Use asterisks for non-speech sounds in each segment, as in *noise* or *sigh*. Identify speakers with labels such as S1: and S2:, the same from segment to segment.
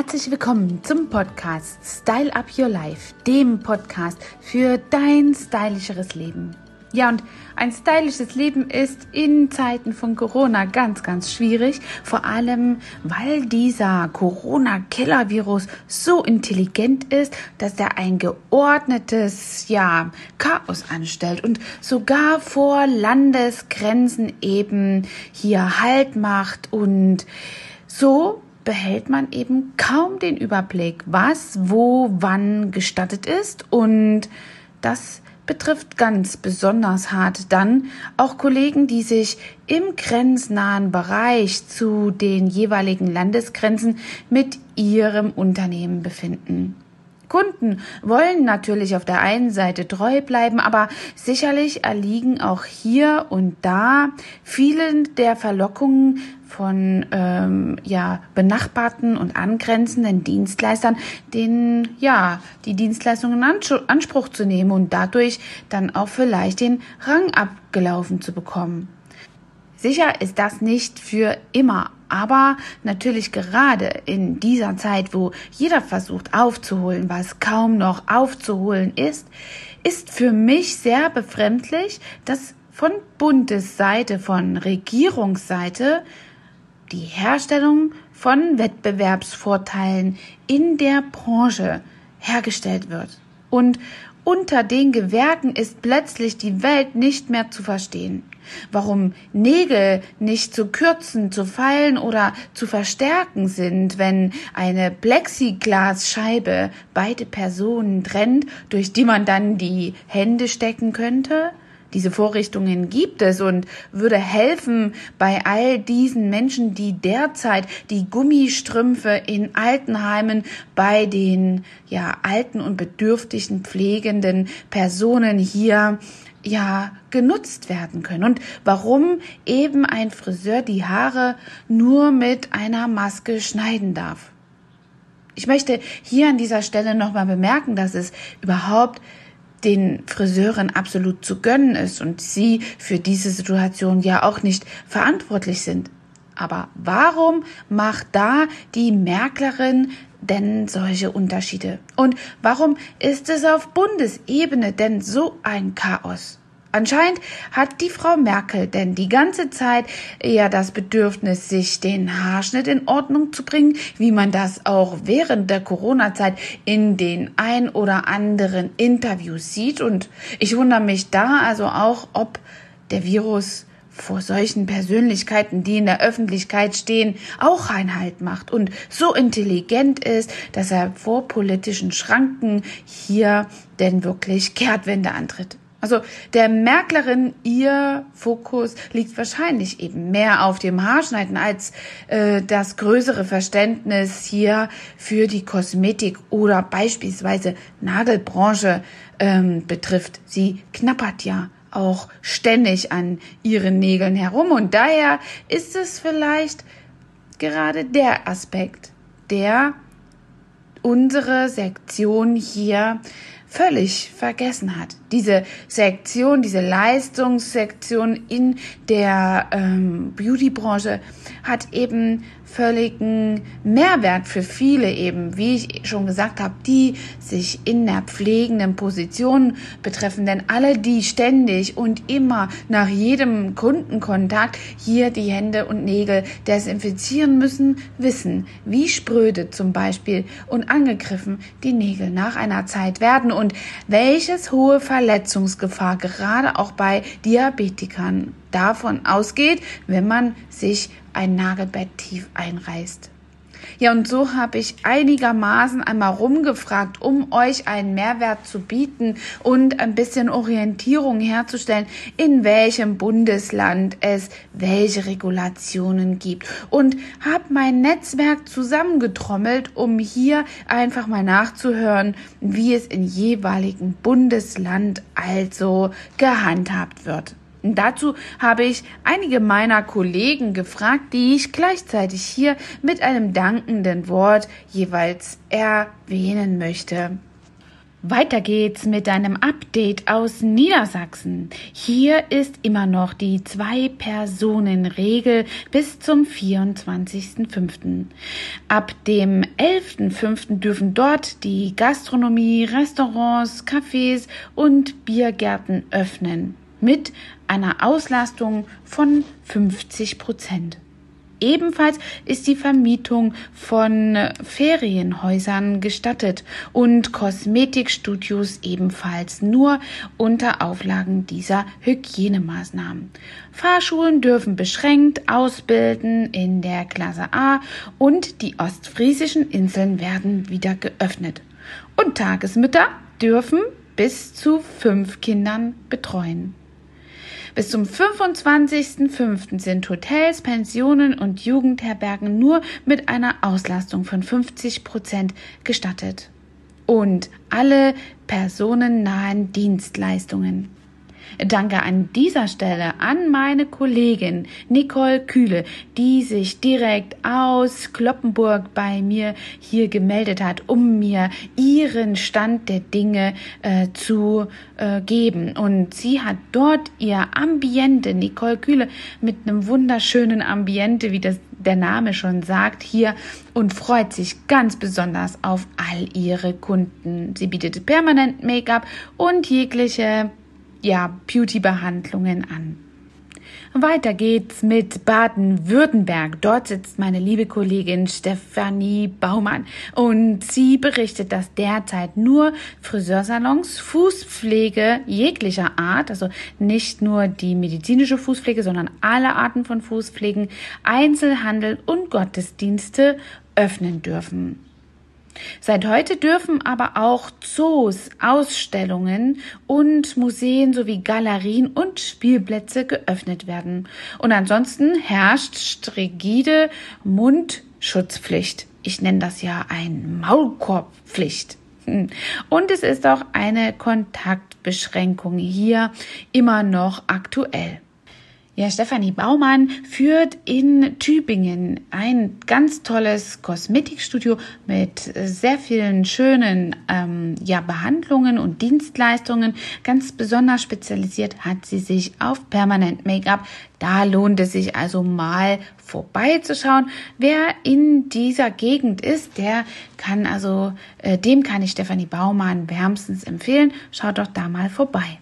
S1: Herzlich willkommen zum Podcast Style Up Your Life, dem Podcast für dein stylischeres Leben. Ja, und ein stylisches Leben ist in Zeiten von Corona ganz, ganz schwierig. Vor allem, weil dieser Corona-Killer-Virus so intelligent ist, dass er ein geordnetes, ja, Chaos anstellt und sogar vor Landesgrenzen eben hier Halt macht und so behält man eben kaum den Überblick, was, wo, wann gestattet ist und das betrifft ganz besonders hart dann auch Kollegen, die sich im grenznahen Bereich zu den jeweiligen Landesgrenzen mit ihrem Unternehmen befinden. Kunden wollen natürlich auf der einen Seite treu bleiben, aber sicherlich erliegen auch hier und da vielen der Verlockungen von ähm, ja benachbarten und angrenzenden Dienstleistern, den ja die Dienstleistungen in Anspruch zu nehmen und dadurch dann auch vielleicht den Rang abgelaufen zu bekommen. Sicher ist das nicht für immer, aber natürlich gerade in dieser Zeit, wo jeder versucht aufzuholen, was kaum noch aufzuholen ist, ist für mich sehr befremdlich, dass von Bundesseite, von Regierungsseite die Herstellung von Wettbewerbsvorteilen in der Branche hergestellt wird. Und unter den Gewerken ist plötzlich die Welt nicht mehr zu verstehen. Warum Nägel nicht zu kürzen, zu feilen oder zu verstärken sind, wenn eine Plexiglasscheibe beide Personen trennt, durch die man dann die Hände stecken könnte? Diese Vorrichtungen gibt es und würde helfen bei all diesen Menschen, die derzeit die Gummistrümpfe in Altenheimen bei den ja alten und bedürftigen pflegenden Personen hier ja genutzt werden können und warum eben ein Friseur die Haare nur mit einer Maske schneiden darf. Ich möchte hier an dieser Stelle nochmal bemerken, dass es überhaupt den Friseuren absolut zu gönnen ist und sie für diese Situation ja auch nicht verantwortlich sind. Aber warum macht da die Merklerin denn solche Unterschiede? Und warum ist es auf Bundesebene denn so ein Chaos? Anscheinend hat die Frau Merkel denn die ganze Zeit eher das Bedürfnis, sich den Haarschnitt in Ordnung zu bringen, wie man das auch während der Corona-Zeit in den ein oder anderen Interviews sieht. Und ich wundere mich da also auch, ob der Virus vor solchen Persönlichkeiten, die in der Öffentlichkeit stehen, auch Einhalt macht und so intelligent ist, dass er vor politischen Schranken hier denn wirklich Kehrtwende antritt. Also der Merklerin, ihr Fokus liegt wahrscheinlich eben mehr auf dem Haarschneiden als äh, das größere Verständnis hier für die Kosmetik oder beispielsweise Nagelbranche ähm, betrifft. Sie knappert ja auch ständig an ihren Nägeln herum und daher ist es vielleicht gerade der Aspekt, der unsere Sektion hier völlig vergessen hat. Diese Sektion, diese Leistungssektion in der ähm, Beautybranche hat eben völligen Mehrwert für viele eben, wie ich schon gesagt habe, die sich in der pflegenden Position betreffen. Denn alle, die ständig und immer nach jedem Kundenkontakt hier die Hände und Nägel desinfizieren müssen, wissen, wie spröde zum Beispiel und angegriffen die Nägel nach einer Zeit werden und welches hohe Verletzungsgefahr gerade auch bei Diabetikern davon ausgeht, wenn man sich ein Nagelbett tief einreißt. Ja, und so habe ich einigermaßen einmal rumgefragt, um euch einen Mehrwert zu bieten und ein bisschen Orientierung herzustellen, in welchem Bundesland es welche Regulationen gibt. Und habe mein Netzwerk zusammengetrommelt, um hier einfach mal nachzuhören, wie es in jeweiligen Bundesland also gehandhabt wird. Dazu habe ich einige meiner Kollegen gefragt, die ich gleichzeitig hier mit einem dankenden Wort jeweils erwähnen möchte. Weiter geht's mit einem Update aus Niedersachsen. Hier ist immer noch die Zwei-Personen-Regel bis zum 24.05. Ab dem 11.05. dürfen dort die Gastronomie, Restaurants, Cafés und Biergärten öffnen mit einer Auslastung von 50 Prozent. Ebenfalls ist die Vermietung von Ferienhäusern gestattet und Kosmetikstudios ebenfalls nur unter Auflagen dieser Hygienemaßnahmen. Fahrschulen dürfen beschränkt ausbilden in der Klasse A und die ostfriesischen Inseln werden wieder geöffnet. Und Tagesmütter dürfen bis zu fünf Kindern betreuen. Bis zum 25.05. sind Hotels, Pensionen und Jugendherbergen nur mit einer Auslastung von 50 Prozent gestattet. Und alle personennahen Dienstleistungen Danke an dieser Stelle an meine Kollegin Nicole Kühle, die sich direkt aus Kloppenburg bei mir hier gemeldet hat, um mir ihren Stand der Dinge äh, zu äh, geben. Und sie hat dort ihr Ambiente, Nicole Kühle, mit einem wunderschönen Ambiente, wie das der Name schon sagt, hier und freut sich ganz besonders auf all ihre Kunden. Sie bietet permanent Make-up und jegliche ja, Beauty-Behandlungen an. Weiter geht's mit Baden-Württemberg. Dort sitzt meine liebe Kollegin Stefanie Baumann und sie berichtet, dass derzeit nur Friseursalons, Fußpflege jeglicher Art, also nicht nur die medizinische Fußpflege, sondern alle Arten von Fußpflegen, Einzelhandel und Gottesdienste öffnen dürfen. Seit heute dürfen aber auch Zoos, Ausstellungen und Museen sowie Galerien und Spielplätze geöffnet werden. Und ansonsten herrscht strigide Mundschutzpflicht. Ich nenne das ja ein Maulkorbpflicht. *laughs* Und es ist auch eine Kontaktbeschränkung hier immer noch aktuell. Ja, Stefanie Baumann führt in Tübingen ein ganz tolles Kosmetikstudio mit sehr vielen schönen ähm, ja, Behandlungen und Dienstleistungen. Ganz besonders spezialisiert hat sie sich auf Permanent Make-up. Da lohnt es sich also mal vorbeizuschauen. Wer in dieser Gegend ist, der kann also, äh, dem kann ich Stefanie Baumann wärmstens empfehlen. Schaut doch da mal vorbei.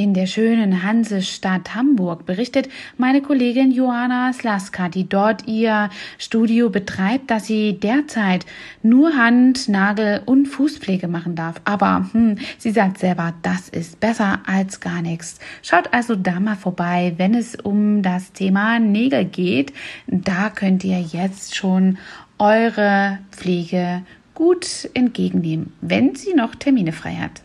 S1: In der schönen Hansestadt Hamburg berichtet meine Kollegin Joanna Slaska, die dort ihr Studio betreibt, dass sie derzeit nur Hand, Nagel und Fußpflege machen darf. Aber hm, sie sagt selber, das ist besser als gar nichts. Schaut also da mal vorbei, wenn es um das Thema Nägel geht. Da könnt ihr jetzt schon eure Pflege gut entgegennehmen, wenn sie noch Termine frei hat.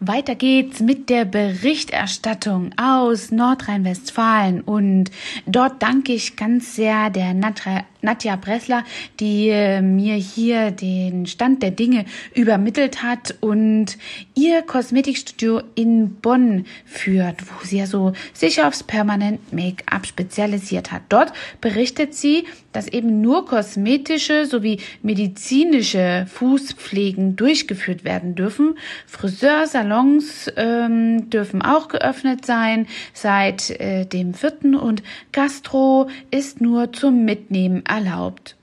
S1: Weiter geht's mit der Berichterstattung aus Nordrhein-Westfalen. Und dort danke ich ganz sehr der Nadja Bressler, die äh, mir hier den Stand der Dinge übermittelt hat und ihr Kosmetikstudio in Bonn führt, wo sie ja so sich aufs Permanent Make-up spezialisiert hat. Dort berichtet sie, dass eben nur kosmetische sowie medizinische Fußpflegen durchgeführt werden dürfen. Friseursalons ähm, dürfen auch geöffnet sein seit äh, dem vierten und Gastro ist nur zum Mitnehmen erlaubt.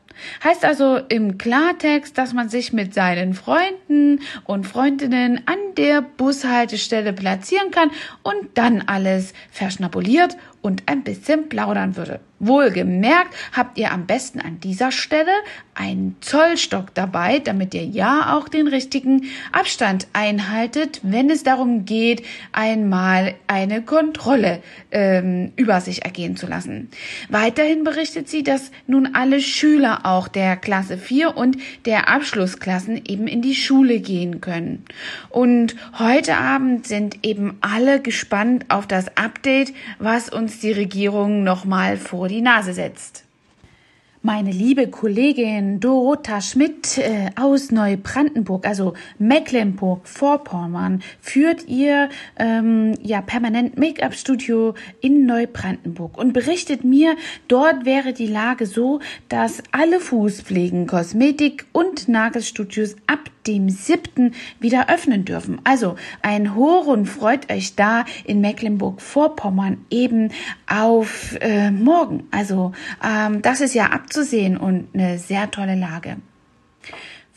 S1: Heißt also im Klartext, dass man sich mit seinen Freunden und Freundinnen an der Bushaltestelle platzieren kann und dann alles verschnabuliert und ein bisschen plaudern würde. Wohlgemerkt habt ihr am besten an dieser Stelle einen Zollstock dabei, damit ihr ja auch den richtigen Abstand einhaltet, wenn es darum geht, einmal eine Kontrolle ähm, über sich ergehen zu lassen. Weiterhin berichtet sie, dass nun alle Schüler auch der Klasse 4 und der Abschlussklassen eben in die Schule gehen können. Und heute Abend sind eben alle gespannt auf das Update, was uns die Regierung nochmal vor die Nase setzt. Meine liebe Kollegin Dorota Schmidt äh, aus Neubrandenburg, also Mecklenburg-Vorpommern, führt ihr ähm, ja permanent Make-up-Studio in Neubrandenburg und berichtet mir, dort wäre die Lage so, dass alle Fußpflegen, Kosmetik und Nagelstudios ab dem 7. wieder öffnen dürfen. Also ein Horen freut euch da in Mecklenburg-Vorpommern eben auf äh, morgen. Also ähm, das ist ja abzusehen und eine sehr tolle Lage.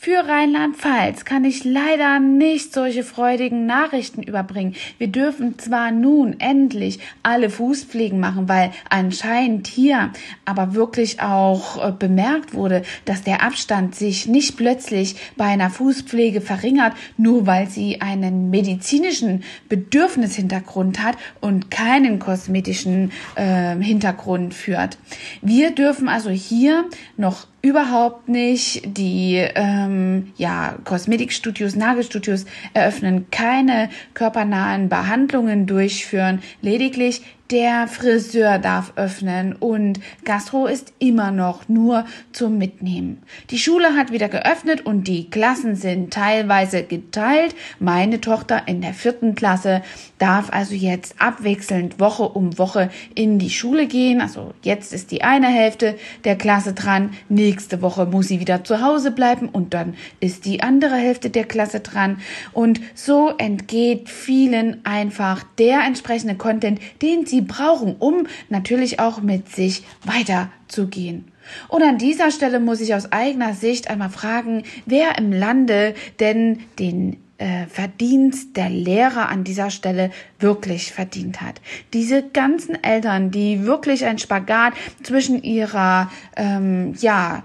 S1: Für Rheinland-Pfalz kann ich leider nicht solche freudigen Nachrichten überbringen. Wir dürfen zwar nun endlich alle Fußpflegen machen, weil anscheinend hier aber wirklich auch äh, bemerkt wurde, dass der Abstand sich nicht plötzlich bei einer Fußpflege verringert, nur weil sie einen medizinischen Bedürfnishintergrund hat und keinen kosmetischen äh, Hintergrund führt. Wir dürfen also hier noch überhaupt nicht. Die ähm, ja, Kosmetikstudios, Nagelstudios eröffnen keine körpernahen Behandlungen durchführen, lediglich der Friseur darf öffnen und Gastro ist immer noch nur zum Mitnehmen. Die Schule hat wieder geöffnet und die Klassen sind teilweise geteilt. Meine Tochter in der vierten Klasse darf also jetzt abwechselnd Woche um Woche in die Schule gehen. Also jetzt ist die eine Hälfte der Klasse dran. Nächste Woche muss sie wieder zu Hause bleiben und dann ist die andere Hälfte der Klasse dran. Und so entgeht vielen einfach der entsprechende Content, den sie sie brauchen, um natürlich auch mit sich weiterzugehen. Und an dieser Stelle muss ich aus eigener Sicht einmal fragen, wer im Lande denn den äh, Verdienst der Lehrer an dieser Stelle wirklich verdient hat. Diese ganzen Eltern, die wirklich ein Spagat zwischen ihrer, ähm, ja,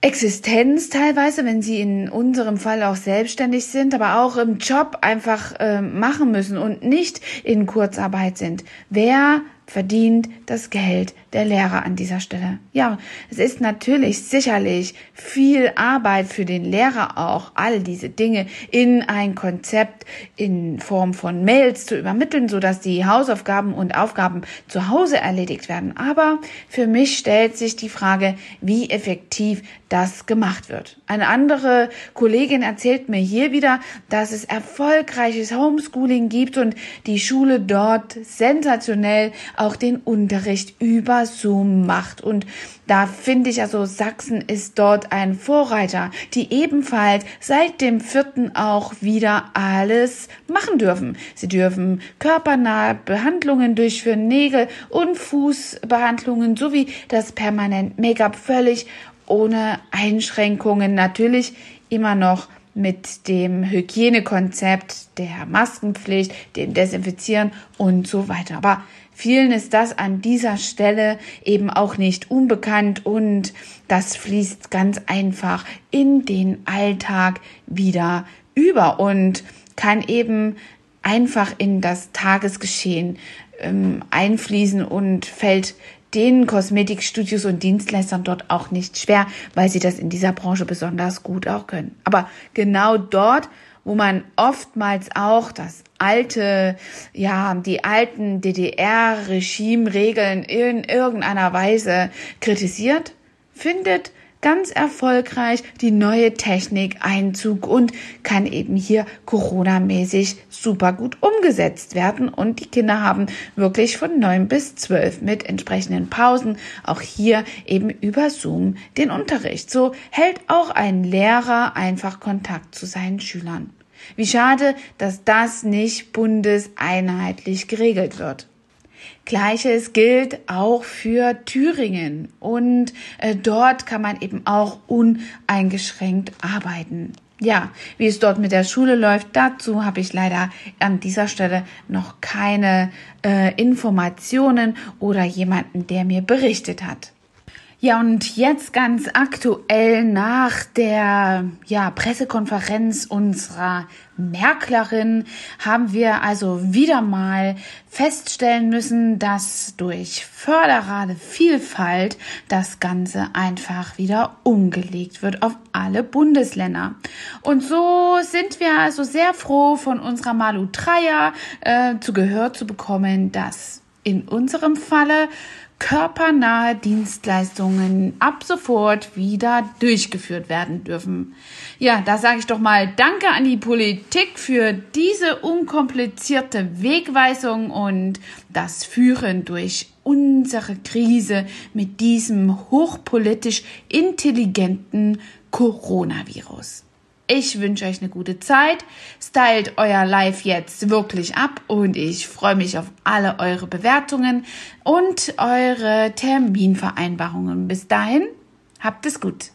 S1: Existenz teilweise, wenn sie in unserem Fall auch selbstständig sind, aber auch im Job einfach äh, machen müssen und nicht in Kurzarbeit sind. Wer verdient das Geld der Lehrer an dieser Stelle. Ja, es ist natürlich sicherlich viel Arbeit für den Lehrer auch, all diese Dinge in ein Konzept in Form von Mails zu übermitteln, so dass die Hausaufgaben und Aufgaben zu Hause erledigt werden. Aber für mich stellt sich die Frage, wie effektiv das gemacht wird. Eine andere Kollegin erzählt mir hier wieder, dass es erfolgreiches Homeschooling gibt und die Schule dort sensationell auch den Unterricht über Zoom macht. Und da finde ich also, Sachsen ist dort ein Vorreiter, die ebenfalls seit dem vierten auch wieder alles machen dürfen. Sie dürfen körpernahe Behandlungen durchführen, Nägel und Fußbehandlungen sowie das permanent Make-up völlig ohne Einschränkungen. Natürlich immer noch mit dem Hygienekonzept der Maskenpflicht, dem Desinfizieren und so weiter. Aber vielen ist das an dieser Stelle eben auch nicht unbekannt und das fließt ganz einfach in den Alltag wieder über und kann eben einfach in das Tagesgeschehen ähm, einfließen und fällt den Kosmetikstudios und Dienstleistern dort auch nicht schwer, weil sie das in dieser Branche besonders gut auch können. Aber genau dort, wo man oftmals auch das alte, ja, die alten DDR-Regime-Regeln in irgendeiner Weise kritisiert, findet ganz erfolgreich die neue Technik Einzug und kann eben hier Corona-mäßig super gut umgesetzt werden. Und die Kinder haben wirklich von neun bis zwölf mit entsprechenden Pausen auch hier eben über Zoom den Unterricht. So hält auch ein Lehrer einfach Kontakt zu seinen Schülern. Wie schade, dass das nicht bundeseinheitlich geregelt wird. Gleiches gilt auch für Thüringen und äh, dort kann man eben auch uneingeschränkt arbeiten. Ja, wie es dort mit der Schule läuft, dazu habe ich leider an dieser Stelle noch keine äh, Informationen oder jemanden, der mir berichtet hat. Ja, und jetzt ganz aktuell nach der ja, Pressekonferenz unserer Merklerin haben wir also wieder mal feststellen müssen, dass durch föderale Vielfalt das Ganze einfach wieder umgelegt wird auf alle Bundesländer. Und so sind wir also sehr froh, von unserer Malu Dreier äh, zu Gehör zu bekommen, dass in unserem Falle körpernahe Dienstleistungen ab sofort wieder durchgeführt werden dürfen. Ja, da sage ich doch mal Danke an die Politik für diese unkomplizierte Wegweisung und das Führen durch unsere Krise mit diesem hochpolitisch intelligenten Coronavirus. Ich wünsche euch eine gute Zeit. Stylt euer Live jetzt wirklich ab und ich freue mich auf alle eure Bewertungen und eure Terminvereinbarungen. Bis dahin, habt es gut.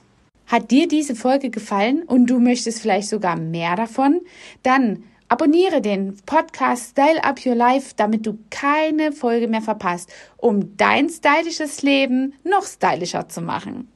S1: Hat dir diese Folge gefallen und du möchtest vielleicht sogar mehr davon? Dann abonniere den Podcast Style Up Your Life, damit du keine Folge mehr verpasst, um dein stylisches Leben noch stylischer zu machen.